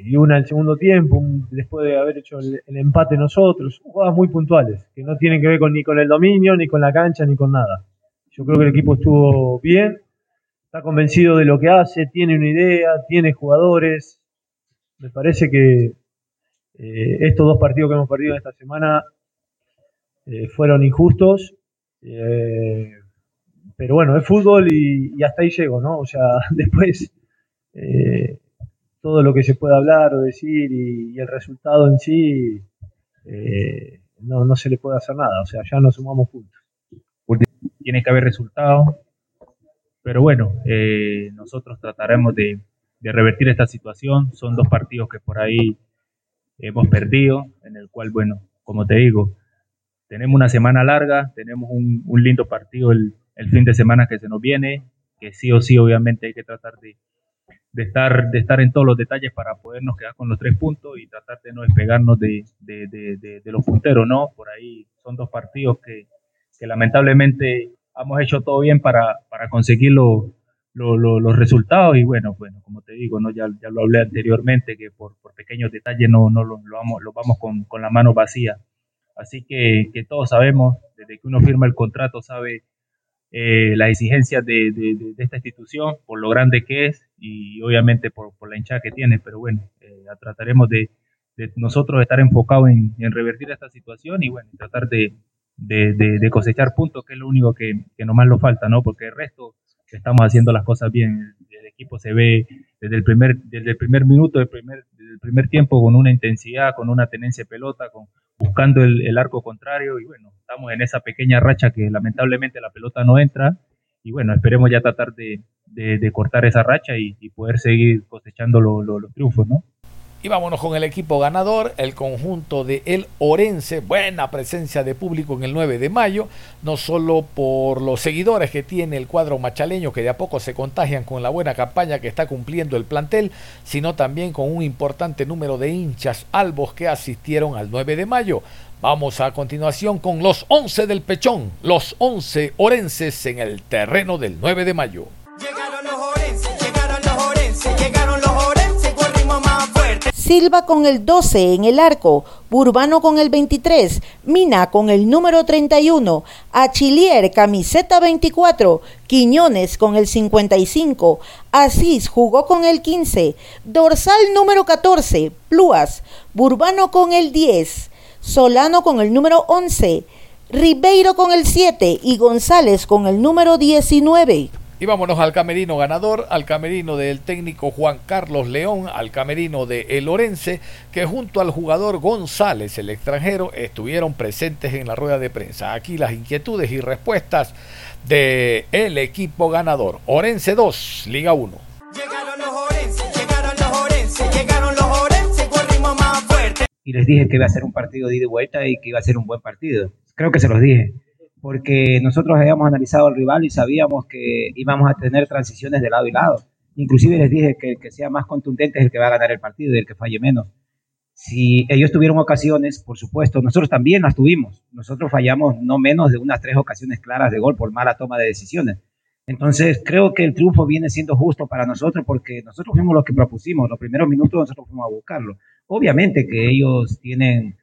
y una en segundo tiempo, después de haber hecho el, empate nosotros, jugadas muy puntuales, que no tienen que ver con, ni con el dominio, ni con la cancha, ni con nada. Yo creo que el equipo estuvo bien, está convencido de lo que hace, tiene una idea, tiene jugadores. Me parece que eh, estos dos partidos que hemos perdido esta semana eh, fueron injustos. Eh, pero bueno, es fútbol y, hasta ahí llego, ¿no? O sea, después todo lo que se pueda hablar o decir y, el resultado en sí, eh, no, no se le puede hacer nada. O sea, ya nos sumamos juntos. Tiene que haber resultado, pero bueno, eh, nosotros trataremos de, revertir esta situación. Son dos partidos que por ahí hemos perdido, en el cual, bueno, como te digo, tenemos una semana larga, tenemos un, lindo partido el, el, fin de semana que se nos viene, que sí o sí obviamente hay que tratar de, de estar, de estar en todos los detalles para podernos quedar con los tres puntos y tratar de no despegarnos de, los punteros, ¿no? Por ahí son dos partidos que, lamentablemente hemos hecho todo bien para, para conseguir los resultados y bueno, bueno, como te digo, ¿no? ya, ya lo hablé anteriormente, que por, pequeños detalles no, no lo, vamos, lo vamos con, con la mano vacía. Así que, que todos sabemos, desde que uno firma el contrato, sabe eh, las exigencias de, esta institución, por lo grande que es y obviamente por, la hinchada que tiene, pero bueno, eh, trataremos de, nosotros estar enfocados en, revertir esta situación y bueno, tratar de, cosechar puntos, que es lo único que, que nomás lo falta, ¿no? Porque el resto estamos haciendo las cosas bien. El, equipo se ve desde el primer, desde el primer minuto, del primer, primer tiempo con una intensidad, con una tenencia de pelota, con, buscando el, arco contrario y bueno, estamos en esa pequeña racha que lamentablemente la pelota no entra y bueno, esperemos ya tratar de, cortar esa racha y, poder seguir cosechando los triunfos, ¿no? Y vámonos con el equipo ganador, el conjunto de El Orense. Buena presencia de público en el 9 de mayo, no solo por los seguidores que tiene el cuadro machaleño, que de a poco se contagian con la buena campaña que está cumpliendo el plantel, sino también con un importante número de hinchas albos que asistieron al 9 de mayo. Vamos a continuación con los 11 del Pechón, los 11 orenses en el terreno del 9 de mayo. Llegaron los Silva con el 12 en el arco, Burbano con el 23, Mina con el número 31, Achilier camiseta 24, Quiñones con el 55, Asís jugó con el 15, Dorsal número 14, Pluas, Burbano con el 10, Solano con el número 11, Ribeiro con el 7 y González con el número 19. Y vámonos al camerino ganador, al camerino del técnico Juan Carlos León, al camerino de El Orense, que junto al jugador González, el extranjero, estuvieron presentes en la rueda de prensa. Aquí las inquietudes y respuestas de el equipo ganador. Orense 2, Liga 1. Llegaron los Orense, llegaron los Orense, llegaron los Orense con ritmo más fuerte. y les dije que iba a ser un partido de ida y vuelta y que iba a ser un buen partido. Creo que se los dije, porque nosotros habíamos analizado al rival y sabíamos que íbamos a tener transiciones de lado y lado. Inclusive les dije que el que sea más contundente es el que va a ganar el partido y el que falle menos. Si ellos tuvieron ocasiones, por supuesto, nosotros también las tuvimos. Nosotros fallamos no menos de unas tres ocasiones claras de gol por mala toma de decisiones. Entonces, creo que el triunfo viene siendo justo para nosotros porque nosotros fuimos los que propusimos. Los primeros minutos nosotros fuimos a buscarlo. Obviamente que ellos tienen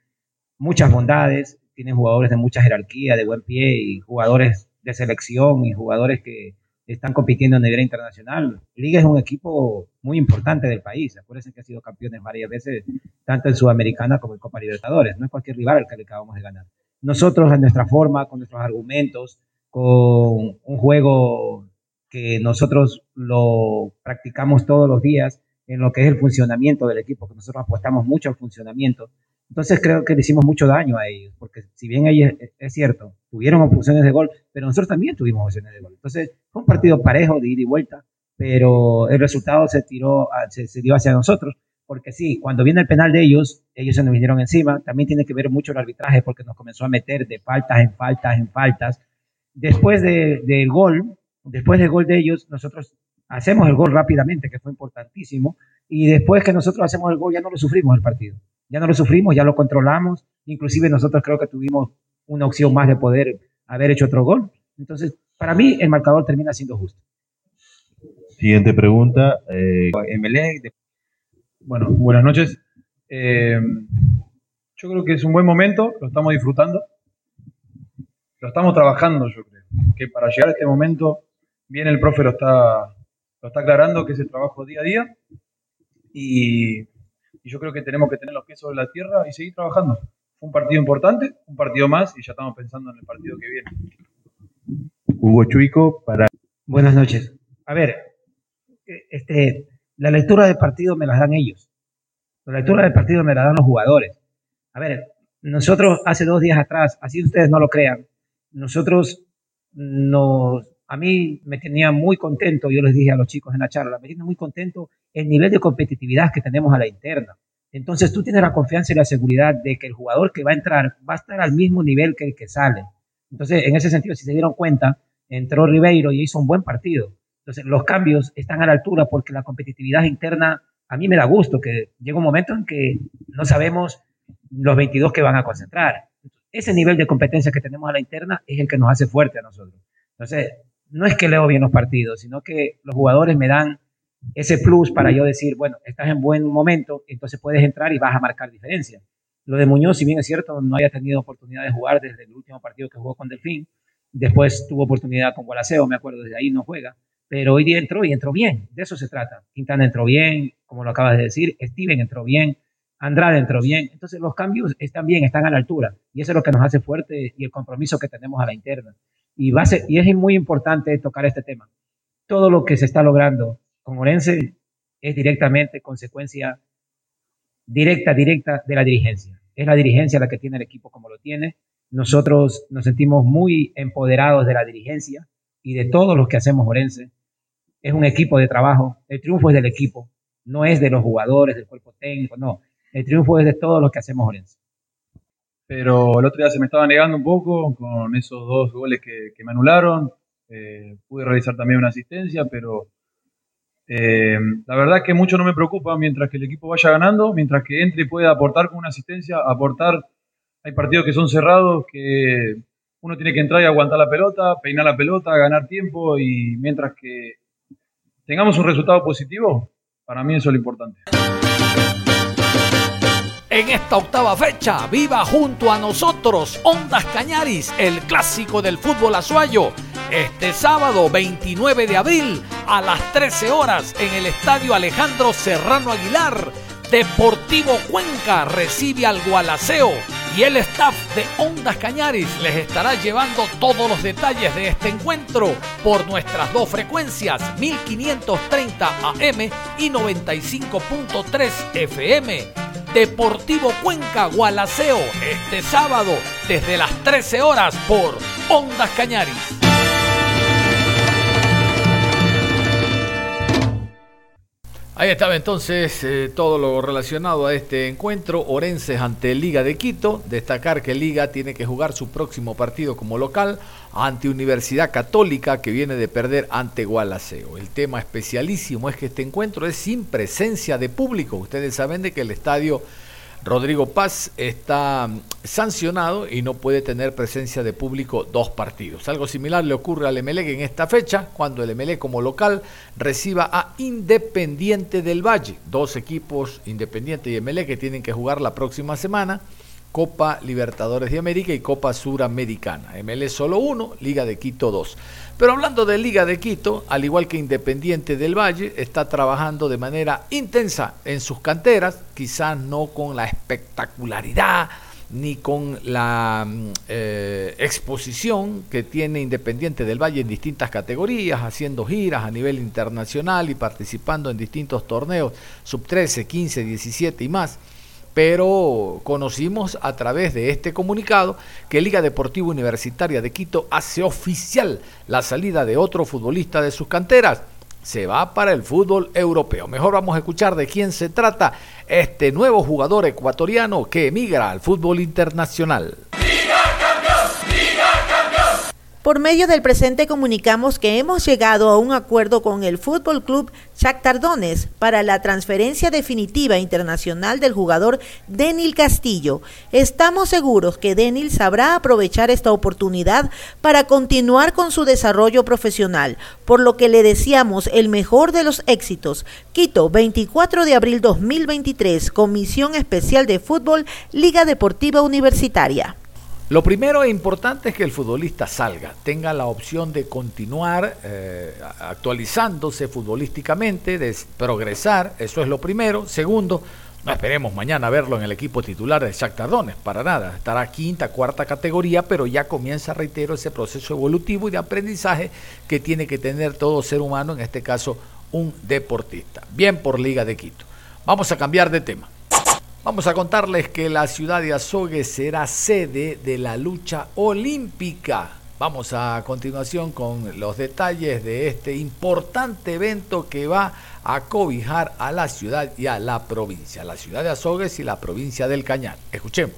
muchas bondades, tienen jugadores de mucha jerarquía, de buen pie y jugadores de selección y jugadores que están compitiendo a nivel internacional. Liga es un equipo muy importante del país. Acuérdense que ha sido campeones varias veces, tanto en Sudamericana como en Copa Libertadores. No es cualquier rival al que le acabamos de ganar. Nosotros, a nuestra forma, con nuestros argumentos, con un juego que nosotros lo practicamos todos los días en lo que es el funcionamiento del equipo, que nosotros apostamos mucho al funcionamiento. Entonces creo que le hicimos mucho daño a ellos, porque si bien ellos, es cierto, tuvieron opciones de gol, pero nosotros también tuvimos opciones de gol. Entonces fue un partido parejo de ida y vuelta, pero el resultado se tiró, se, se dio hacia nosotros, porque sí, cuando viene el penal de ellos, ellos se nos vinieron encima, también tiene que ver mucho el arbitraje, porque nos comenzó a meter de faltas en faltas en faltas. Después de- del gol, después del gol de ellos, nosotros hacemos el gol rápidamente, que fue importantísimo, y después que nosotros hacemos el gol ya no lo sufrimos el partido, ya no lo sufrimos, ya lo controlamos, inclusive nosotros creo que tuvimos una opción más de poder haber hecho otro gol. Entonces, para mí el marcador termina siendo justo. Siguiente pregunta. eh, Bueno, buenas noches. Eh, yo creo que es un buen momento, lo estamos disfrutando. Lo estamos trabajando, yo creo. Que para llegar a este momento, bien el profe lo está, lo está aclarando, que es el trabajo día a día. Y, y yo creo que tenemos que tener los pies sobre la tierra y seguir trabajando. Fue un partido importante, un partido más, y ya estamos pensando en el partido que viene. Hugo Chuico para. Buenas noches. A ver, eh, este, la lectura del partido me las dan ellos. La lectura del partido me la dan los jugadores. A ver, nosotros hace dos días atrás, así ustedes no lo crean, nosotros nos, a mí me tenía muy contento, yo les dije a los chicos en la charla, me tiene muy contento el nivel de competitividad que tenemos a la interna. Entonces tú tienes la confianza y la seguridad de que el jugador que va a entrar va a estar al mismo nivel que el que sale. Entonces, en ese sentido, si se dieron cuenta, entró Ribeiro y hizo un buen partido. Entonces, los cambios están a la altura porque la competitividad interna a mí me da gusto, que llega un momento en que no sabemos los 22 que van a concentrar. Ese nivel de competencia que tenemos a la interna es el que nos hace fuerte a nosotros. Entonces, no es que leo bien los partidos, sino que los jugadores me dan ese plus para yo decir, bueno, estás en buen momento, entonces puedes entrar y vas a marcar diferencia. Lo de Muñoz, si bien es cierto, no haya tenido oportunidad de jugar desde el último partido que jugó con Delfín, después tuvo oportunidad con Gualaceo, me acuerdo, desde ahí no juega, pero hoy día entró y entró bien, de eso se trata. Quintana entró bien, como lo acabas de decir, Steven entró bien, Andrade entró bien, entonces los cambios están bien, están a la altura, y eso es lo que nos hace fuerte y el compromiso que tenemos a la interna. Y, es muy importante tocar este tema. Todo lo que se está logrando con Orense es directamente consecuencia directa, directa de la dirigencia. Es la dirigencia la que tiene el equipo como lo tiene. Nosotros nos sentimos muy empoderados de la dirigencia y de todos los que hacemos Orense. Es un equipo de trabajo. El triunfo es del equipo, no es de los jugadores, del cuerpo técnico, no. El triunfo es de todos los que hacemos Orense. Pero el otro día se me estaba negando un poco con esos dos goles que, me anularon. Eh, pude realizar también una asistencia, pero eh, la verdad que mucho no me preocupa mientras que el equipo vaya ganando, mientras que entre y pueda aportar con una asistencia, aportar. Hay partidos que son cerrados, que uno tiene que entrar y aguantar la pelota, peinar la pelota, ganar tiempo y mientras que tengamos un resultado positivo, para mí eso es lo importante. En esta octava fecha, viva junto a nosotros Ondas Cañaris, el clásico del fútbol azuayo. Este sábado 29 de abril a las 13 horas en el estadio Alejandro Serrano Aguilar, Deportivo Cuenca recibe al Gualaceo y el staff de Ondas Cañaris les estará llevando todos los detalles de este encuentro por nuestras dos frecuencias 1530 AM y 95.3 FM. Deportivo Cuenca Gualaceo este sábado desde las 13 horas por Ondas Cañaris. Ahí estaba entonces eh, todo lo relacionado a este encuentro. Orenses ante Liga de Quito. Destacar que Liga tiene que jugar su próximo partido como local ante Universidad Católica que viene de perder ante Gualaceo. El tema especialísimo es que este encuentro es sin presencia de público. Ustedes saben de que el estadio Rodrigo Paz está sancionado y no puede tener presencia de público dos partidos. Algo similar le ocurre al Emelec en esta fecha, cuando el Emelec como local reciba a Independiente del Valle. Dos equipos, Independiente y Emelec, que tienen que jugar la próxima semana. Copa Libertadores de América y Copa Suramericana. ML solo uno, Liga de Quito dos. Pero hablando de Liga de Quito, al igual que Independiente del Valle, está trabajando de manera intensa en sus canteras, quizás no con la espectacularidad ni con la eh, exposición que tiene Independiente del Valle en distintas categorías, haciendo giras a nivel internacional y participando en distintos torneos, sub 13, 15, 17 y más pero conocimos a través de este comunicado que Liga Deportiva Universitaria de Quito hace oficial la salida de otro futbolista de sus canteras. Se va para el fútbol europeo. Mejor vamos a escuchar de quién se trata este nuevo jugador ecuatoriano que emigra al fútbol internacional. Por medio del presente comunicamos que hemos llegado a un acuerdo con el Fútbol Club Shakhtar para la transferencia definitiva internacional del jugador Denil Castillo. Estamos seguros que Denil sabrá aprovechar esta oportunidad para continuar con su desarrollo profesional, por lo que le deseamos el mejor de los éxitos. Quito, 24 de abril 2023, Comisión Especial de Fútbol, Liga Deportiva Universitaria. Lo primero e importante es que el futbolista salga, tenga la opción de continuar eh, actualizándose futbolísticamente, de progresar, eso es lo primero. Segundo, no esperemos mañana verlo en el equipo titular de Shakhtar Tardones, para nada. Estará quinta, cuarta categoría, pero ya comienza, reitero, ese proceso evolutivo y de aprendizaje que tiene que tener todo ser humano, en este caso un deportista. Bien por Liga de Quito. Vamos a cambiar de tema. Vamos a contarles que la ciudad de Azogues será sede de la lucha olímpica. Vamos a continuación con los detalles de este importante evento que va a cobijar a la ciudad y a la provincia, la ciudad de Azogues y la provincia del Cañar. Escuchemos.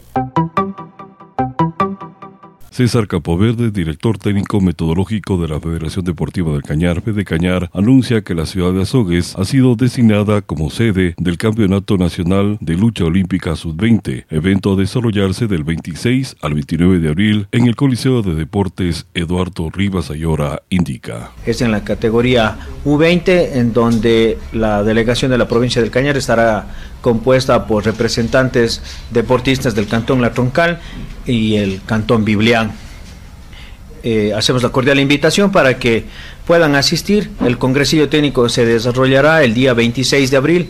César Capoverde, director técnico metodológico de la Federación Deportiva del Cañar, de Cañar, anuncia que la ciudad de Azogues ha sido designada como sede del Campeonato Nacional de Lucha Olímpica Sub-20, evento a desarrollarse del 26 al 29 de abril en el Coliseo de Deportes Eduardo Rivas Ayora, indica. Es en la categoría U20, en donde la delegación de la provincia del Cañar estará compuesta por representantes deportistas del Cantón La Troncal y el Cantón Biblián. Eh, hacemos la cordial invitación para que puedan asistir. El Congresillo Técnico se desarrollará el día 26 de abril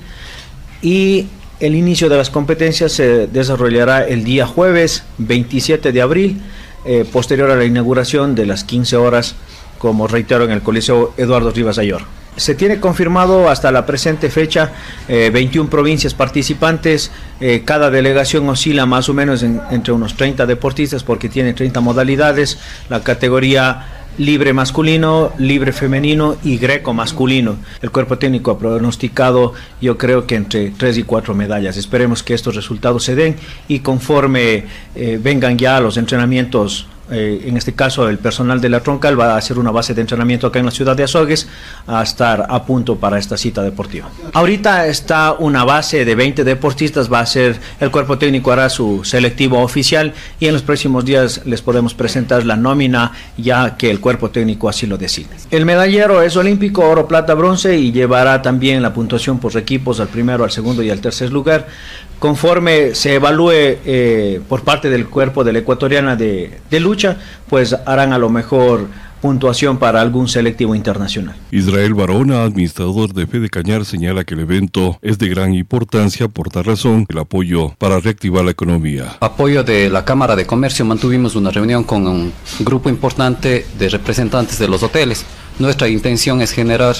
y el inicio de las competencias se desarrollará el día jueves 27 de abril, eh, posterior a la inauguración de las 15 horas, como reitero, en el Coliseo Eduardo Rivas Ayor. Se tiene confirmado hasta la presente fecha 21 eh, provincias participantes. Eh, cada delegación oscila más o menos entre unos 30 deportistas porque tiene 30 modalidades. La categoría libre masculino, libre femenino y greco masculino. El cuerpo técnico ha pronosticado yo creo que entre 3 y 4 medallas. Esperemos que estos resultados se den y conforme eh, vengan ya los entrenamientos eh, en este caso el personal de la Troncal va a hacer una base de entrenamiento acá en la ciudad de Azogues a estar a punto para esta cita deportiva. Ahorita está una base de 20 deportistas, va a ser el cuerpo técnico hará su selectivo oficial y en los próximos días les podemos presentar la nómina ya que el cuerpo técnico así lo decide. El medallero es olímpico, oro, plata, bronce y llevará también la puntuación por equipos al primero, al segundo y al tercer lugar conforme se evalúe eh, por parte del cuerpo de la ecuatoriana de, lucha, pues harán a lo mejor puntuación para algún selectivo internacional. Israel Barona, administrador de Fede Cañar, señala que el evento es de gran importancia por tal razón el apoyo para reactivar la economía. Apoyo de la Cámara de Comercio, mantuvimos una reunión con un grupo importante de representantes de los hoteles. Nuestra intención es generar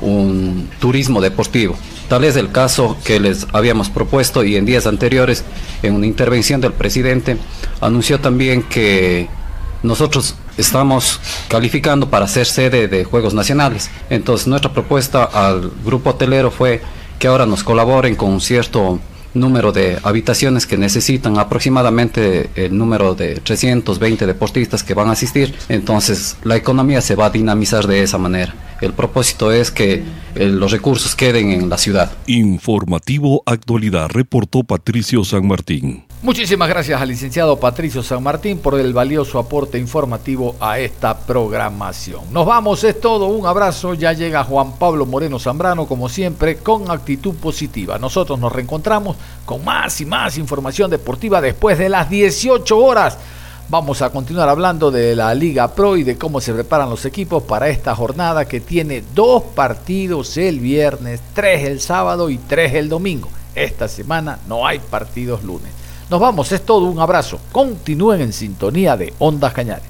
un turismo deportivo. Tal es el caso que les habíamos propuesto y en días anteriores, en una intervención del presidente, anunció también que nosotros estamos calificando para ser sede de Juegos Nacionales. Entonces nuestra propuesta al grupo hotelero fue que ahora nos colaboren con un cierto número de habitaciones que necesitan aproximadamente el número de 320 deportistas que van a asistir. Entonces la economía se va a dinamizar de esa manera. El propósito es que eh, los recursos queden en la ciudad. Informativo Actualidad, reportó Patricio San Martín. Muchísimas gracias al licenciado Patricio San Martín por el valioso aporte informativo a esta programación. Nos vamos, es todo, un abrazo, ya llega Juan Pablo Moreno Zambrano como siempre con actitud positiva. Nosotros nos reencontramos con más y más información deportiva después de las 18 horas. Vamos a continuar hablando de la Liga Pro y de cómo se preparan los equipos para esta jornada que tiene dos partidos el viernes, tres el sábado y tres el domingo. Esta semana no hay partidos lunes. Nos vamos, es todo, un abrazo. Continúen en sintonía de Ondas Cañares.